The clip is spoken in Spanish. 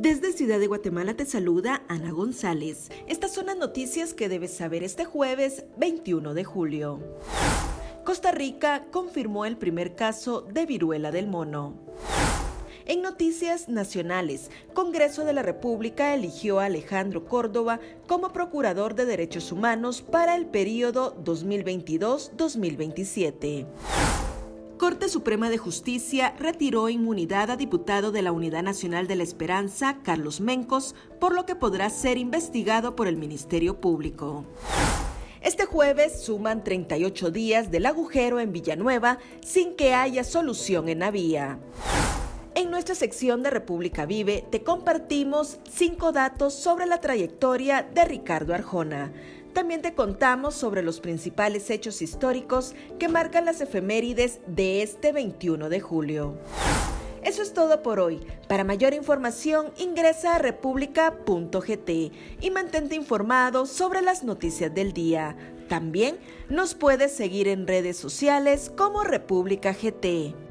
Desde Ciudad de Guatemala te saluda Ana González. Estas son las noticias que debes saber este jueves 21 de julio. Costa Rica confirmó el primer caso de viruela del mono. En noticias nacionales, Congreso de la República eligió a Alejandro Córdoba como Procurador de Derechos Humanos para el periodo 2022-2027. Corte Suprema de Justicia retiró inmunidad a diputado de la Unidad Nacional de la Esperanza, Carlos Mencos, por lo que podrá ser investigado por el Ministerio Público. Este jueves suman 38 días del agujero en Villanueva sin que haya solución en la vía. En nuestra sección de República Vive te compartimos cinco datos sobre la trayectoria de Ricardo Arjona. También te contamos sobre los principales hechos históricos que marcan las efemérides de este 21 de julio. Eso es todo por hoy. Para mayor información ingresa a república.gt y mantente informado sobre las noticias del día. También nos puedes seguir en redes sociales como República GT.